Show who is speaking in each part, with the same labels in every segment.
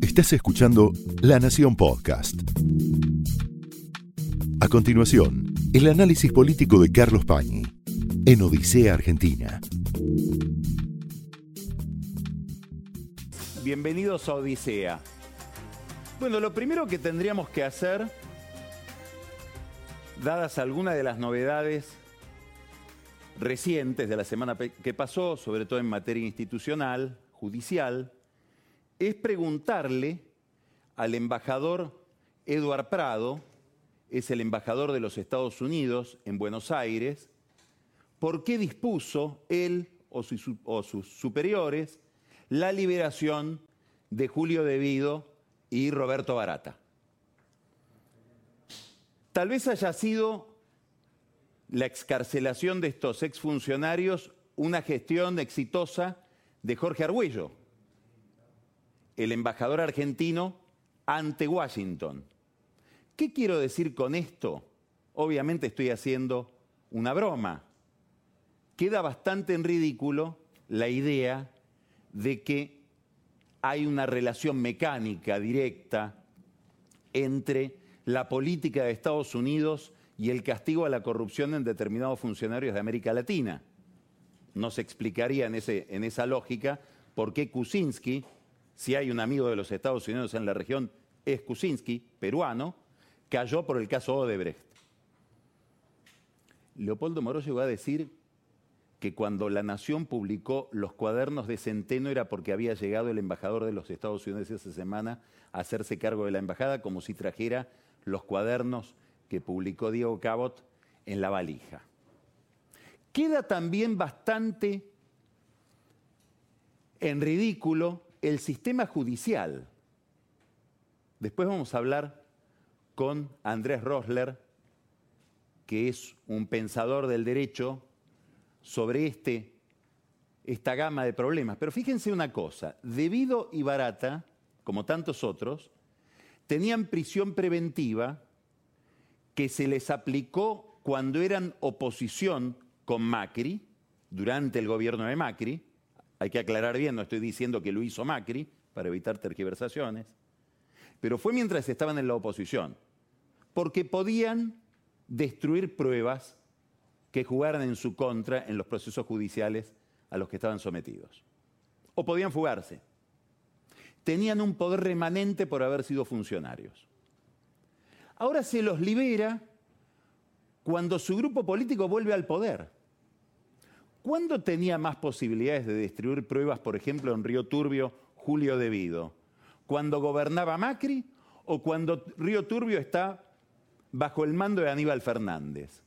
Speaker 1: Estás escuchando La Nación Podcast. A continuación, el análisis político de Carlos Pañi en Odisea Argentina.
Speaker 2: Bienvenidos a Odisea. Bueno, lo primero que tendríamos que hacer, dadas algunas de las novedades recientes de la semana que pasó, sobre todo en materia institucional, judicial, es preguntarle al embajador Eduard Prado, es el embajador de los Estados Unidos en Buenos Aires, por qué dispuso él o sus, superiores la liberación de Julio Devido y Roberto Barata. Tal vez haya sido la excarcelación de estos exfuncionarios una gestión exitosa de Jorge Argüello, el embajador argentino ante Washington. ¿Qué quiero decir con esto? Obviamente estoy haciendo una broma. Queda bastante en ridículo la idea de que hay una relación mecánica directa entre la política de Estados Unidos y el castigo a la corrupción en determinados funcionarios de América Latina. No se explicaría en, ese, en esa lógica por qué Kuczynski, si hay un amigo de los Estados Unidos en la región, es Kuczynski, peruano, cayó por el caso Odebrecht. Leopoldo Moro llegó a decir que cuando la Nación publicó los cuadernos de Centeno era porque había llegado el embajador de los Estados Unidos esa semana a hacerse cargo de la embajada, como si trajera los cuadernos que publicó Diego Cabot en la valija. Queda también bastante en ridículo el sistema judicial. Después vamos a hablar con Andrés Rosler, que es un pensador del derecho sobre este, esta gama de problemas. Pero fíjense una cosa, Debido y Barata, como tantos otros, tenían prisión preventiva que se les aplicó cuando eran oposición con Macri, durante el gobierno de Macri, hay que aclarar bien, no estoy diciendo que lo hizo Macri, para evitar tergiversaciones, pero fue mientras estaban en la oposición, porque podían destruir pruebas que jugaran en su contra en los procesos judiciales a los que estaban sometidos. O podían fugarse. Tenían un poder remanente por haber sido funcionarios. Ahora se los libera cuando su grupo político vuelve al poder. ¿Cuándo tenía más posibilidades de destruir pruebas, por ejemplo, en Río Turbio, Julio Devido? ¿Cuando gobernaba Macri o cuando Río Turbio está bajo el mando de Aníbal Fernández?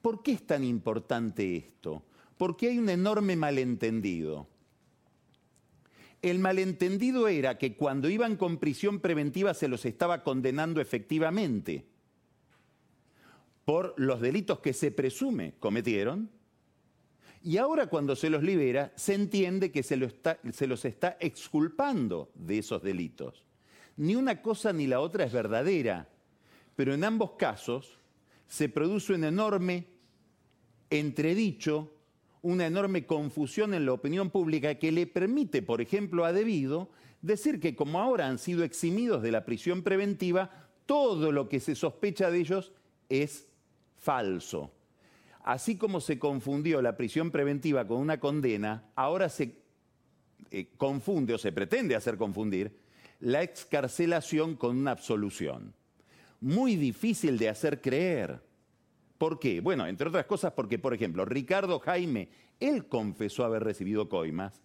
Speaker 2: ¿Por qué es tan importante esto? Porque hay un enorme malentendido. El malentendido era que cuando iban con prisión preventiva se los estaba condenando efectivamente por los delitos que se presume cometieron. Y ahora cuando se los libera, se entiende que se, se los está exculpando de esos delitos. Ni una cosa ni la otra es verdadera, pero en ambos casos se produce un enorme entredicho, una enorme confusión en la opinión pública que le permite, por ejemplo, a Debido decir que como ahora han sido eximidos de la prisión preventiva, todo lo que se sospecha de ellos es falso. Así como se confundió la prisión preventiva con una condena, ahora se eh, confunde o se pretende hacer confundir la excarcelación con una absolución. Muy difícil de hacer creer. ¿Por qué? Bueno, entre otras cosas porque, por ejemplo, Ricardo Jaime, él confesó haber recibido coimas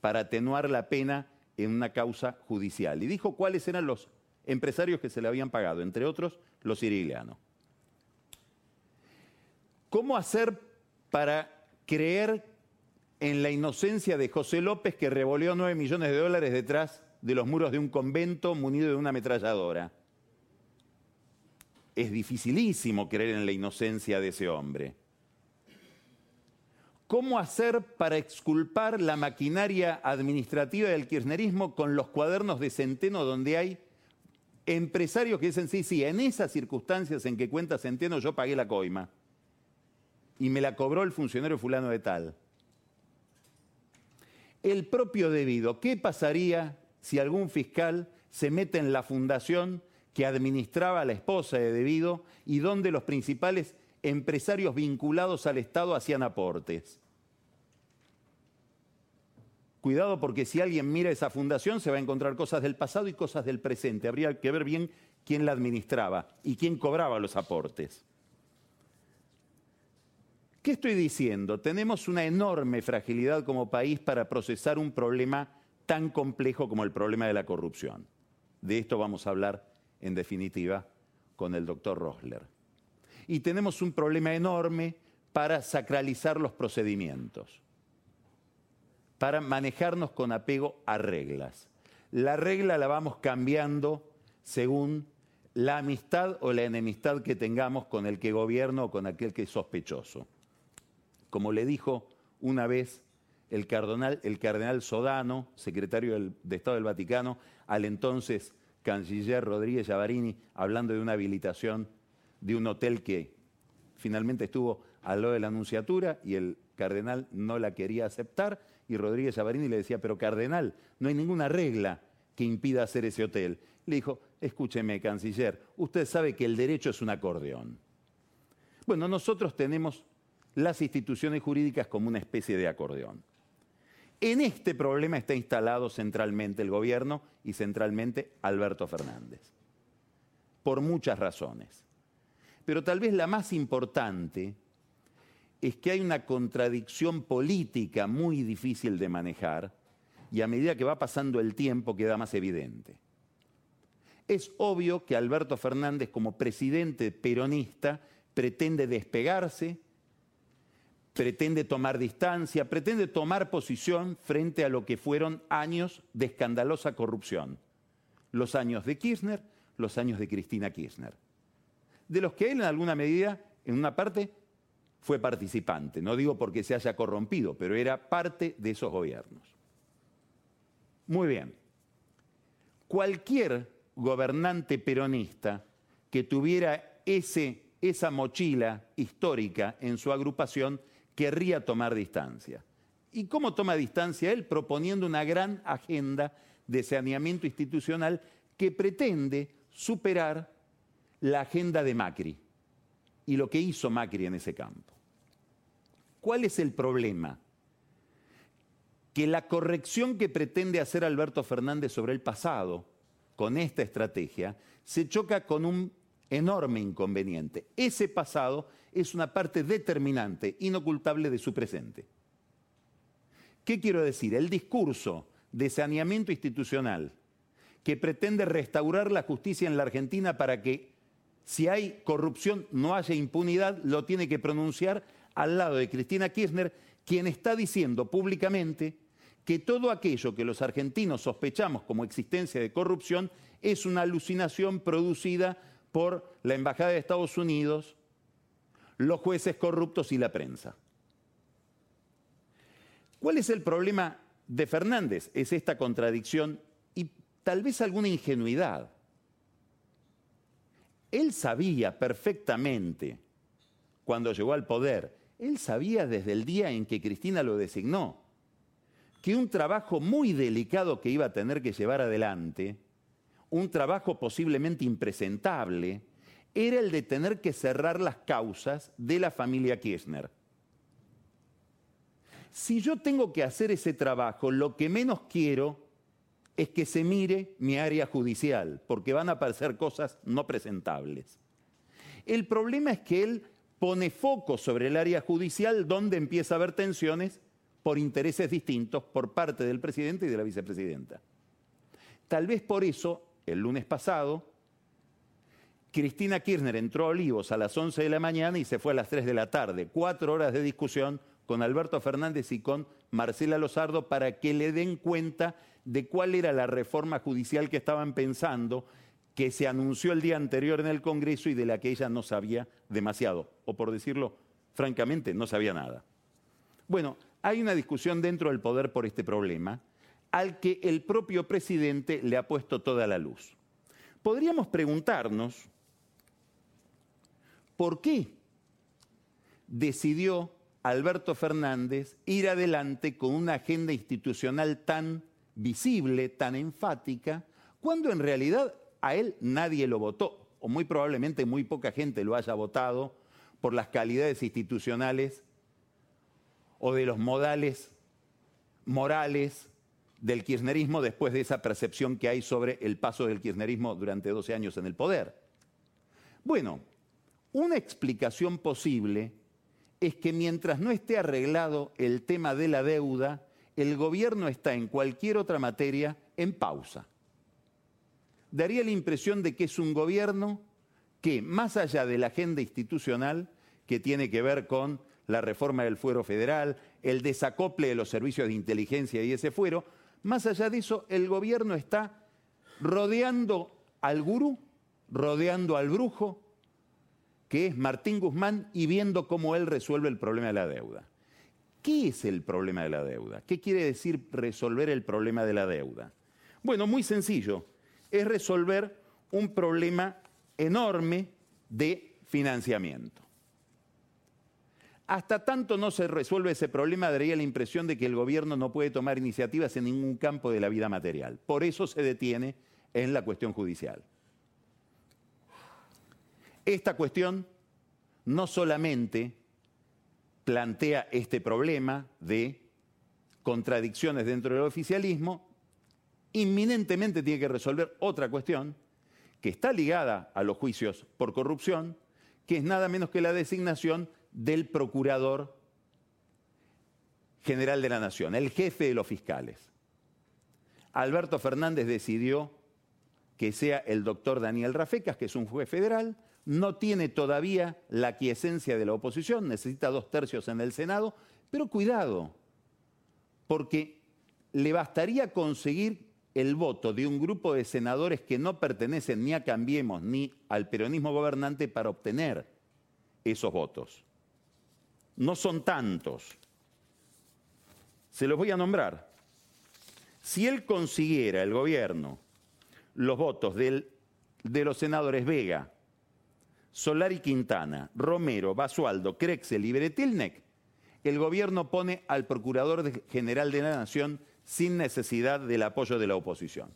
Speaker 2: para atenuar la pena en una causa judicial y dijo cuáles eran los empresarios que se le habían pagado, entre otros los siriglianos. ¿Cómo hacer para creer en la inocencia de José López que revoleó 9 millones de dólares detrás de los muros de un convento munido de una ametralladora? es dificilísimo creer en la inocencia de ese hombre. ¿Cómo hacer para exculpar la maquinaria administrativa del kirchnerismo con los cuadernos de Centeno donde hay empresarios que dicen, sí, sí, en esas circunstancias en que cuenta Centeno yo pagué la coima y me la cobró el funcionario fulano de tal? El propio debido, ¿qué pasaría si algún fiscal se mete en la fundación que administraba la esposa de Debido y donde los principales empresarios vinculados al Estado hacían aportes. Cuidado porque si alguien mira esa fundación se va a encontrar cosas del pasado y cosas del presente. Habría que ver bien quién la administraba y quién cobraba los aportes. ¿Qué estoy diciendo? Tenemos una enorme fragilidad como país para procesar un problema tan complejo como el problema de la corrupción. De esto vamos a hablar, en definitiva, con el doctor Rosler. Y tenemos un problema enorme para sacralizar los procedimientos, para manejarnos con apego a reglas. La regla la vamos cambiando según la amistad o la enemistad que tengamos con el que gobierna o con aquel que es sospechoso. Como le dijo una vez el cardenal, el cardenal Sodano, secretario de Estado del Vaticano, al entonces canciller Rodríguez Llavarini, hablando de una habilitación de un hotel que finalmente estuvo al lado de la Anunciatura y el cardenal no la quería aceptar y Rodríguez Llavarini le decía, pero cardenal, no hay ninguna regla que impida hacer ese hotel. Le dijo, escúcheme, canciller, usted sabe que el derecho es un acordeón. Bueno, nosotros tenemos las instituciones jurídicas como una especie de acordeón. En este problema está instalado centralmente el gobierno y centralmente Alberto Fernández, por muchas razones. Pero tal vez la más importante es que hay una contradicción política muy difícil de manejar y a medida que va pasando el tiempo queda más evidente. Es obvio que Alberto Fernández como presidente peronista pretende despegarse pretende tomar distancia, pretende tomar posición frente a lo que fueron años de escandalosa corrupción. Los años de Kirchner, los años de Cristina Kirchner. De los que él en alguna medida, en una parte, fue participante. No digo porque se haya corrompido, pero era parte de esos gobiernos. Muy bien. Cualquier gobernante peronista que tuviera ese, esa mochila histórica en su agrupación querría tomar distancia. ¿Y cómo toma distancia él? Proponiendo una gran agenda de saneamiento institucional que pretende superar la agenda de Macri y lo que hizo Macri en ese campo. ¿Cuál es el problema? Que la corrección que pretende hacer Alberto Fernández sobre el pasado con esta estrategia se choca con un enorme inconveniente. Ese pasado es una parte determinante, inocultable de su presente. ¿Qué quiero decir? El discurso de saneamiento institucional que pretende restaurar la justicia en la Argentina para que si hay corrupción no haya impunidad, lo tiene que pronunciar al lado de Cristina Kirchner, quien está diciendo públicamente que todo aquello que los argentinos sospechamos como existencia de corrupción es una alucinación producida por la Embajada de Estados Unidos, los jueces corruptos y la prensa. ¿Cuál es el problema de Fernández? Es esta contradicción y tal vez alguna ingenuidad. Él sabía perfectamente, cuando llegó al poder, él sabía desde el día en que Cristina lo designó, que un trabajo muy delicado que iba a tener que llevar adelante un trabajo posiblemente impresentable, era el de tener que cerrar las causas de la familia Kirchner. Si yo tengo que hacer ese trabajo, lo que menos quiero es que se mire mi área judicial, porque van a aparecer cosas no presentables. El problema es que él pone foco sobre el área judicial donde empieza a haber tensiones por intereses distintos por parte del presidente y de la vicepresidenta. Tal vez por eso el lunes pasado, Cristina Kirchner entró a Olivos a las 11 de la mañana y se fue a las 3 de la tarde. Cuatro horas de discusión con Alberto Fernández y con Marcela Lozardo para que le den cuenta de cuál era la reforma judicial que estaban pensando, que se anunció el día anterior en el Congreso y de la que ella no sabía demasiado, o por decirlo francamente, no sabía nada. Bueno, hay una discusión dentro del poder por este problema al que el propio presidente le ha puesto toda la luz. Podríamos preguntarnos por qué decidió Alberto Fernández ir adelante con una agenda institucional tan visible, tan enfática, cuando en realidad a él nadie lo votó, o muy probablemente muy poca gente lo haya votado por las calidades institucionales o de los modales morales del kirchnerismo después de esa percepción que hay sobre el paso del kirchnerismo durante 12 años en el poder. Bueno, una explicación posible es que mientras no esté arreglado el tema de la deuda, el gobierno está en cualquier otra materia en pausa. Daría la impresión de que es un gobierno que, más allá de la agenda institucional, que tiene que ver con la reforma del fuero federal, el desacople de los servicios de inteligencia y ese fuero, más allá de eso, el gobierno está rodeando al gurú, rodeando al brujo, que es Martín Guzmán, y viendo cómo él resuelve el problema de la deuda. ¿Qué es el problema de la deuda? ¿Qué quiere decir resolver el problema de la deuda? Bueno, muy sencillo. Es resolver un problema enorme de financiamiento. Hasta tanto no se resuelve ese problema, daría la impresión de que el gobierno no puede tomar iniciativas en ningún campo de la vida material. Por eso se detiene en la cuestión judicial. Esta cuestión no solamente plantea este problema de contradicciones dentro del oficialismo, inminentemente tiene que resolver otra cuestión que está ligada a los juicios por corrupción, que es nada menos que la designación del Procurador General de la Nación, el jefe de los fiscales. Alberto Fernández decidió que sea el doctor Daniel Rafecas, que es un juez federal, no tiene todavía la aquiescencia de la oposición, necesita dos tercios en el Senado, pero cuidado, porque le bastaría conseguir el voto de un grupo de senadores que no pertenecen ni a Cambiemos ni al peronismo gobernante para obtener esos votos no son tantos. Se los voy a nombrar. Si él consiguiera, el gobierno, los votos de los senadores Vega, Solari Quintana, Romero, Basualdo, Crexel y Beretilnek, el gobierno pone al Procurador General de la Nación sin necesidad del apoyo de la oposición.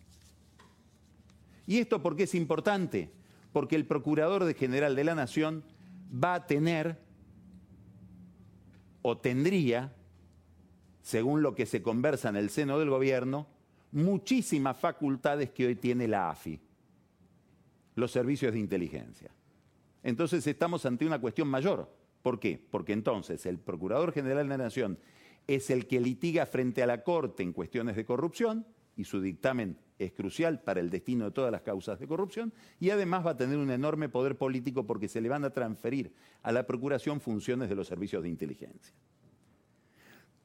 Speaker 2: ¿Y esto por qué es importante? Porque el Procurador General de la Nación va a tener o tendría, según lo que se conversa en el seno del gobierno, muchísimas facultades que hoy tiene la AFI, los servicios de inteligencia. Entonces estamos ante una cuestión mayor. ¿Por qué? Porque entonces el Procurador General de la Nación es el que litiga frente a la Corte en cuestiones de corrupción y su dictamen es crucial para el destino de todas las causas de corrupción y además va a tener un enorme poder político porque se le van a transferir a la Procuración funciones de los servicios de inteligencia.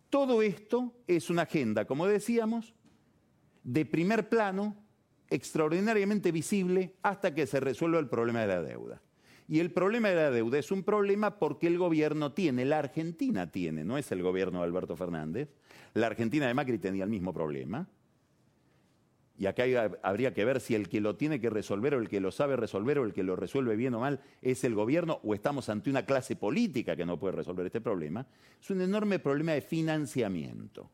Speaker 2: Todo esto es una agenda, como decíamos, de primer plano, extraordinariamente visible hasta que se resuelva el problema de la deuda. Y el problema de la deuda es un problema porque el gobierno tiene, la Argentina tiene, no es el gobierno de Alberto Fernández, la Argentina de Macri tenía el mismo problema, y acá habría que ver si el que lo tiene que resolver o el que lo sabe resolver o el que lo resuelve bien o mal es el gobierno o estamos ante una clase política que no puede resolver este problema. Es un enorme problema de financiamiento.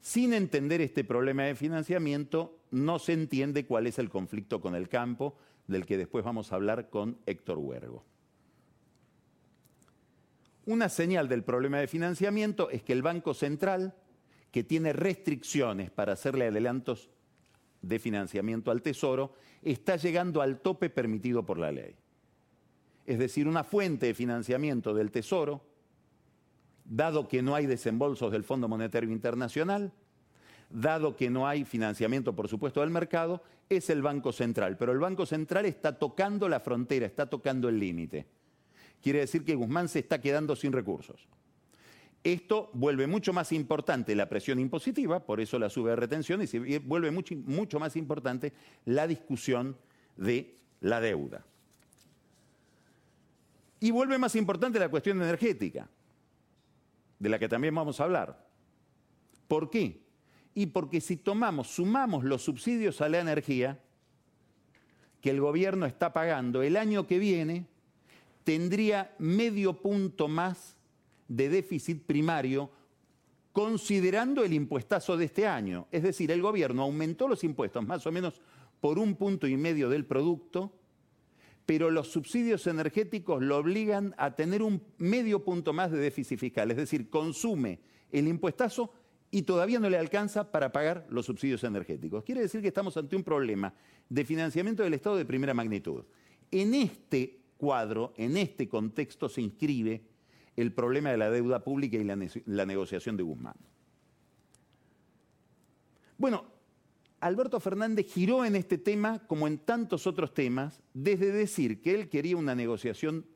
Speaker 2: Sin entender este problema de financiamiento, no se entiende cuál es el conflicto con el campo, del que después vamos a hablar con Héctor Huergo. Una señal del problema de financiamiento es que el Banco Central que tiene restricciones para hacerle adelantos de financiamiento al Tesoro, está llegando al tope permitido por la ley. Es decir, una fuente de financiamiento del Tesoro, dado que no hay desembolsos del Fondo Monetario Internacional, dado que no hay financiamiento, por supuesto, del mercado, es el Banco Central. Pero el Banco Central está tocando la frontera, está tocando el límite. Quiere decir que Guzmán se está quedando sin recursos. Esto vuelve mucho más importante la presión impositiva, por eso la sube de retención, y vuelve mucho, mucho más importante la discusión de la deuda. Y vuelve más importante la cuestión energética, de la que también vamos a hablar. ¿Por qué? Y porque si tomamos, sumamos los subsidios a la energía que el gobierno está pagando el año que viene, tendría medio punto más de déficit primario considerando el impuestazo de este año. Es decir, el gobierno aumentó los impuestos más o menos por un punto y medio del producto, pero los subsidios energéticos lo obligan a tener un medio punto más de déficit fiscal. Es decir, consume el impuestazo y todavía no le alcanza para pagar los subsidios energéticos. Quiere decir que estamos ante un problema de financiamiento del Estado de primera magnitud. En este cuadro, en este contexto se inscribe el problema de la deuda pública y la, la negociación de Guzmán. Bueno, Alberto Fernández giró en este tema, como en tantos otros temas, desde decir que él quería una negociación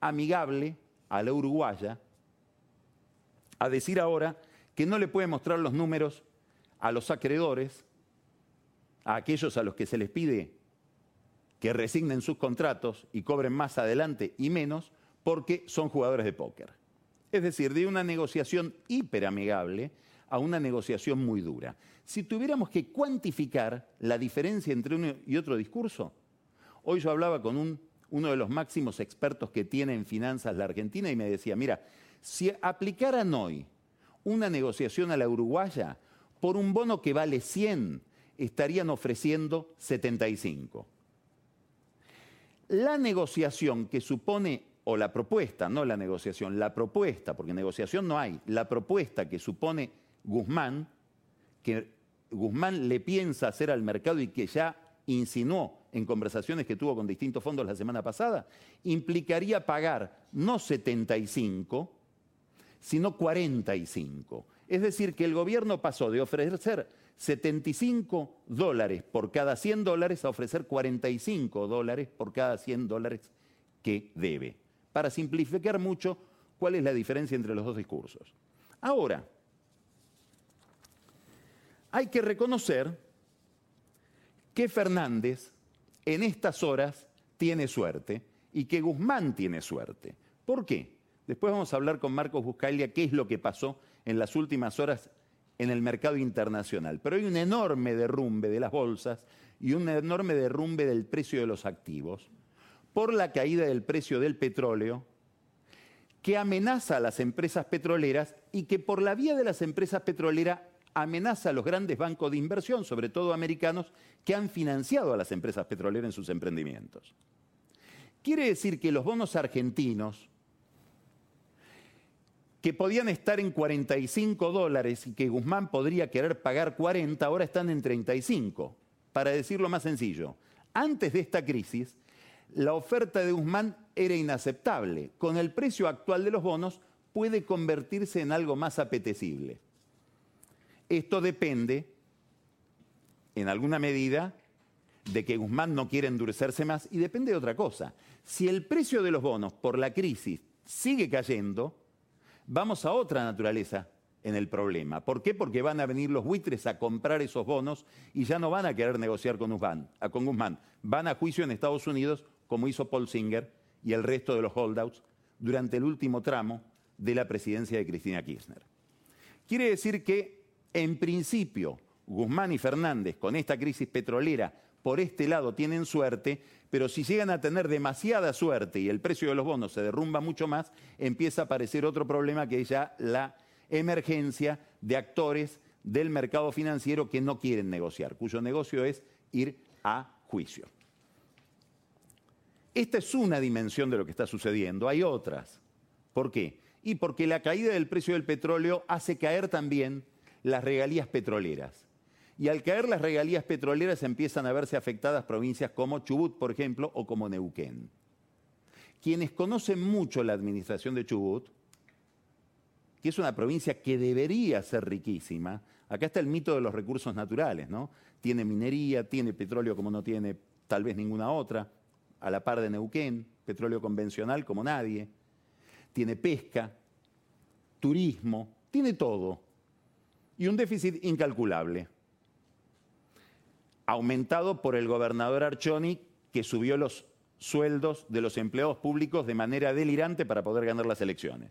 Speaker 2: amigable a la uruguaya, a decir ahora que no le puede mostrar los números a los acreedores, a aquellos a los que se les pide que resignen sus contratos y cobren más adelante y menos, porque son jugadores de póker. Es decir, de una negociación hiperamigable a una negociación muy dura. Si tuviéramos que cuantificar la diferencia entre uno y otro discurso, hoy yo hablaba con uno de los máximos expertos que tiene en finanzas la Argentina y me decía, mira, si aplicaran hoy una negociación a la uruguaya, por un bono que vale 100, estarían ofreciendo 75. La negociación que supone, o la propuesta, no la negociación, la propuesta, porque negociación no hay, la propuesta que supone Guzmán, que Guzmán le piensa hacer al mercado y que ya insinuó en conversaciones que tuvo con distintos fondos la semana pasada, implicaría pagar no 75, sino 45. Es decir, que el gobierno pasó de ofrecer 75 dólares por cada 100 dólares a ofrecer 45 dólares por cada 100 dólares que debe. Para simplificar mucho, ¿cuál es la diferencia entre los dos discursos? Ahora, hay que reconocer que Fernández en estas horas tiene suerte y que Guzmán tiene suerte. ¿Por qué? Después vamos a hablar con Marcos Buscaglia qué es lo que pasó en las últimas horas en el mercado internacional. Pero hay un enorme derrumbe de las bolsas y un enorme derrumbe del precio de los activos por la caída del precio del petróleo que amenaza a las empresas petroleras y que por la vía de las empresas petroleras amenaza a los grandes bancos de inversión, sobre todo americanos, que han financiado a las empresas petroleras en sus emprendimientos. Quiere decir que los bonos argentinos que podían estar en 45 dólares y que Guzmán podría querer pagar 40, ahora están en 35. Para decirlo más sencillo, antes de esta crisis, la oferta de Guzmán era inaceptable. Con el precio actual de los bonos puede convertirse en algo más apetecible. Esto depende, en alguna medida, de que Guzmán no quiere endurecerse más y depende de otra cosa. Si el precio de los bonos por la crisis sigue cayendo, vamos a otra naturaleza en el problema. ¿Por qué? Porque van a venir los buitres a comprar esos bonos y ya no van a querer negociar con Guzmán. Con Guzmán. Van a juicio en Estados Unidos, como hizo Paul Singer y el resto de los holdouts durante el último tramo de la presidencia de Cristina Kirchner. Quiere decir que, en principio, Guzmán y Fernández, con esta crisis petrolera, por este lado tienen suerte, pero si llegan a tener demasiada suerte y el precio de los bonos se derrumba mucho más, empieza a aparecer otro problema que es ya la emergencia de actores del mercado financiero que no quieren negociar, cuyo negocio es ir a juicio. Esta es una dimensión de lo que está sucediendo, hay otras. ¿Por qué? Y porque la caída del precio del petróleo hace caer también las regalías petroleras. Y al caer las regalías petroleras empiezan a verse afectadas provincias como Chubut, por ejemplo, o como Neuquén. Quienes conocen mucho la administración de Chubut, que es una provincia que debería ser riquísima, acá está el mito de los recursos naturales, ¿no? Tiene minería, tiene petróleo como no tiene tal vez ninguna otra, a la par de Neuquén, petróleo convencional como nadie, tiene pesca, turismo, tiene todo, y un déficit incalculable aumentado por el gobernador Archoni, que subió los sueldos de los empleados públicos de manera delirante para poder ganar las elecciones.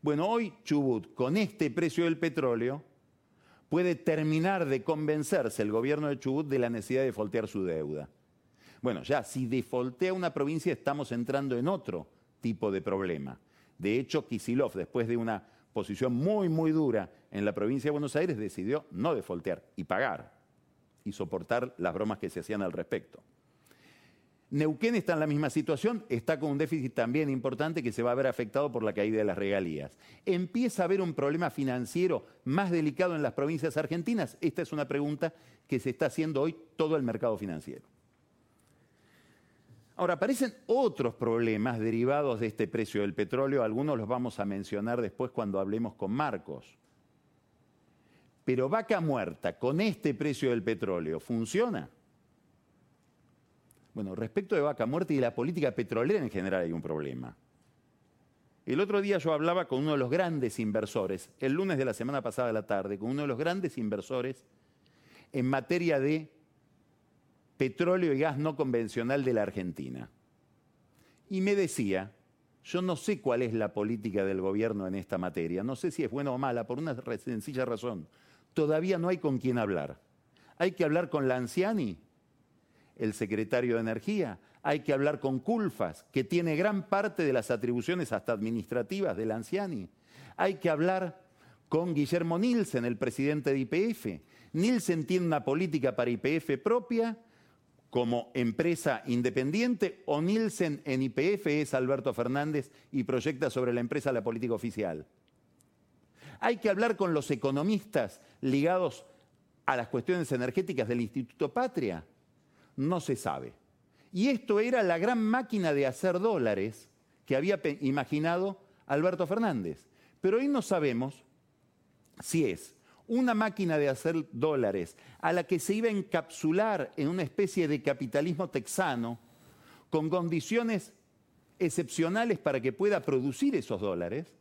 Speaker 2: Bueno, hoy Chubut, con este precio del petróleo, puede terminar de convencerse el gobierno de Chubut de la necesidad de defoltear su deuda. Bueno, ya si defoltea una provincia estamos entrando en otro tipo de problema. De hecho, Kisilov, después de una posición muy, muy dura en la provincia de Buenos Aires decidió no defoltear y pagar y soportar las bromas que se hacían al respecto. Neuquén está en la misma situación, está con un déficit también importante que se va a ver afectado por la caída de las regalías. ¿Empieza a haber un problema financiero más delicado en las provincias argentinas? Esta es una pregunta que se está haciendo hoy todo el mercado financiero. Ahora, aparecen otros problemas derivados de este precio del petróleo, algunos los vamos a mencionar después cuando hablemos con Marcos. Pero vaca muerta con este precio del petróleo, ¿funciona? Bueno, respecto de vaca muerta y de la política petrolera en general hay un problema. El otro día yo hablaba con uno de los grandes inversores, el lunes de la semana pasada de la tarde, con uno de los grandes inversores en materia de petróleo y gas no convencional de la Argentina. Y me decía, yo no sé cuál es la política del gobierno en esta materia, no sé si es buena o mala, por una sencilla razón. Todavía no hay con quién hablar. Hay que hablar con la Anciani el secretario de Energía, hay que hablar con Culfas, que tiene gran parte de las atribuciones hasta administrativas del Anciani. Hay que hablar con Guillermo Nielsen, el presidente de IPF. Nielsen tiene una política para IPF propia como empresa independiente o Nielsen en IPF es Alberto Fernández y proyecta sobre la empresa la política oficial. Hay que hablar con los economistas ligados a las cuestiones energéticas del Instituto Patria no se sabe. Y esto era la gran máquina de hacer dólares que había imaginado Alberto Fernández. Pero hoy no sabemos si es una máquina de hacer dólares a la que se iba a encapsular en una especie de capitalismo texano con condiciones excepcionales para que pueda producir esos dólares,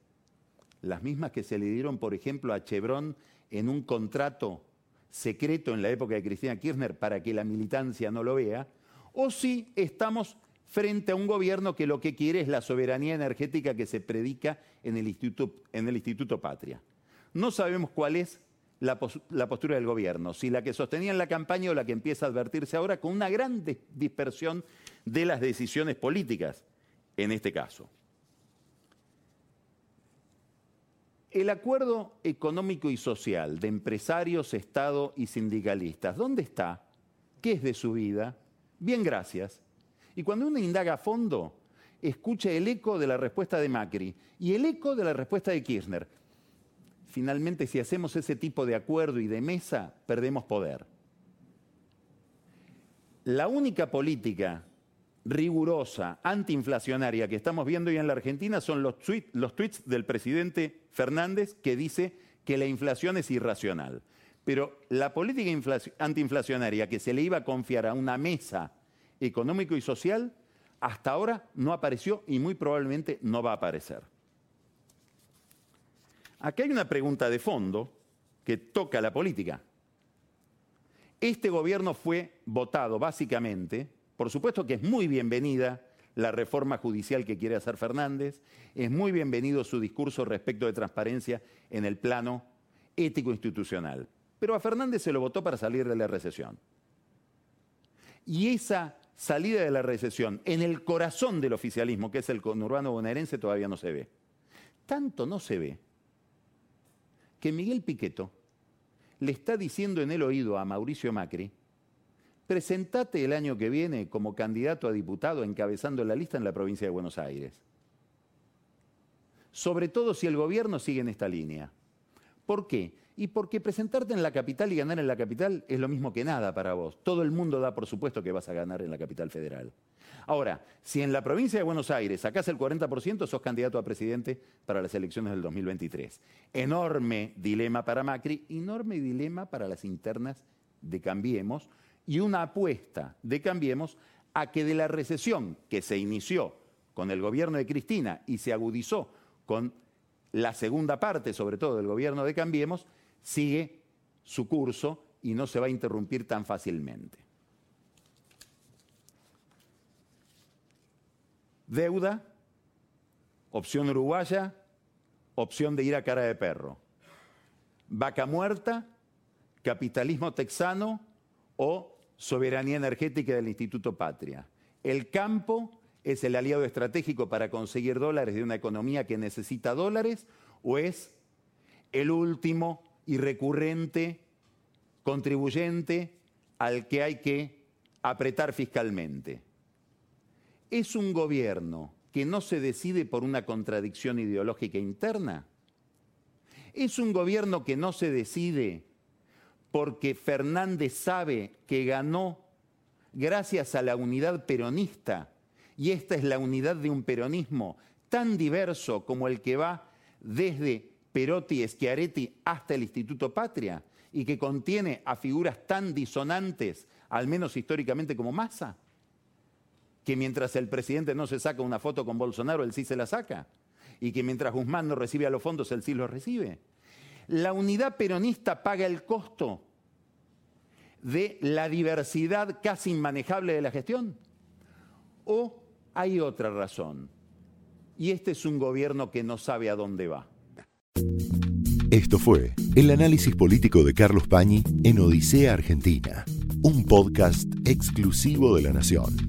Speaker 2: las mismas que se le dieron, por ejemplo, a Chevron en un contrato secreto en la época de Cristina Kirchner para que la militancia no lo vea, o si estamos frente a un gobierno que lo que quiere es la soberanía energética que se predica en el Instituto, Patria. No sabemos cuál es la, la, postura del gobierno, si la que sostenía en la campaña o la que empieza a advertirse ahora con una gran dispersión de las decisiones políticas en este caso. El acuerdo económico y social de empresarios, Estado y sindicalistas, ¿dónde está? ¿Qué es de su vida? Bien, gracias. Y cuando uno indaga a fondo, escucha el eco de la respuesta de Macri y el eco de la respuesta de Kirchner. Finalmente, si hacemos ese tipo de acuerdo y de mesa, perdemos poder. La única política rigurosa, antiinflacionaria que estamos viendo hoy en la Argentina son los, los tweets del presidente Fernández que dice que la inflación es irracional. Pero la política antiinflacionaria que se le iba a confiar a una mesa económico y social, hasta ahora no apareció y muy probablemente no va a aparecer. Aquí hay una pregunta de fondo que toca la política. Este gobierno fue votado básicamente por supuesto que es muy bienvenida la reforma judicial que quiere hacer Fernández, es muy bienvenido su discurso respecto de transparencia en el plano ético institucional. Pero a Fernández se lo votó para salir de la recesión. Y esa salida de la recesión en el corazón del oficialismo, que es el conurbano bonaerense, todavía no se ve. Tanto no se ve que Miguel Piqueto le está diciendo en el oído a Mauricio Macri presentate el año que viene como candidato a diputado encabezando la lista en la provincia de Buenos Aires. Sobre todo si el gobierno sigue en esta línea. ¿Por qué? Y porque presentarte en la capital y ganar en la capital es lo mismo que nada para vos. Todo el mundo da por supuesto que vas a ganar en la capital federal. Ahora, si en la provincia de Buenos Aires sacás el 40%, sos candidato a presidente para las elecciones del 2023. Enorme dilema para Macri, enorme dilema para las internas de Cambiemos, y una apuesta de Cambiemos a que de la recesión que se inició con el gobierno de Cristina y se agudizó con la segunda parte, sobre todo del gobierno de Cambiemos, sigue su curso y no se va a interrumpir tan fácilmente. Deuda, opción uruguaya, opción de ir a cara de perro. Vaca muerta, capitalismo texano o soberanía energética del Instituto Patria. El campo es el aliado estratégico para conseguir dólares de una economía que necesita dólares o es el último y recurrente contribuyente al que hay que apretar fiscalmente. ¿Es un gobierno que no se decide por una contradicción ideológica interna? ¿Es un gobierno que no se decide porque Fernández sabe que ganó gracias a la unidad peronista y esta es la unidad de un peronismo tan diverso como el que va desde Perotti Schiaretti hasta el Instituto Patria y que contiene a figuras tan disonantes, al menos históricamente como Massa, que mientras el presidente no se saca una foto con Bolsonaro, él sí se la saca, y que mientras Guzmán no recibe a los fondos, él sí los recibe. La unidad peronista paga el costo de la diversidad casi inmanejable de la gestión. ¿O hay otra razón? Y este es un gobierno que no sabe a dónde va.
Speaker 1: Esto fue el análisis político de Carlos Pañi en Odisea Argentina, un podcast exclusivo de La Nación.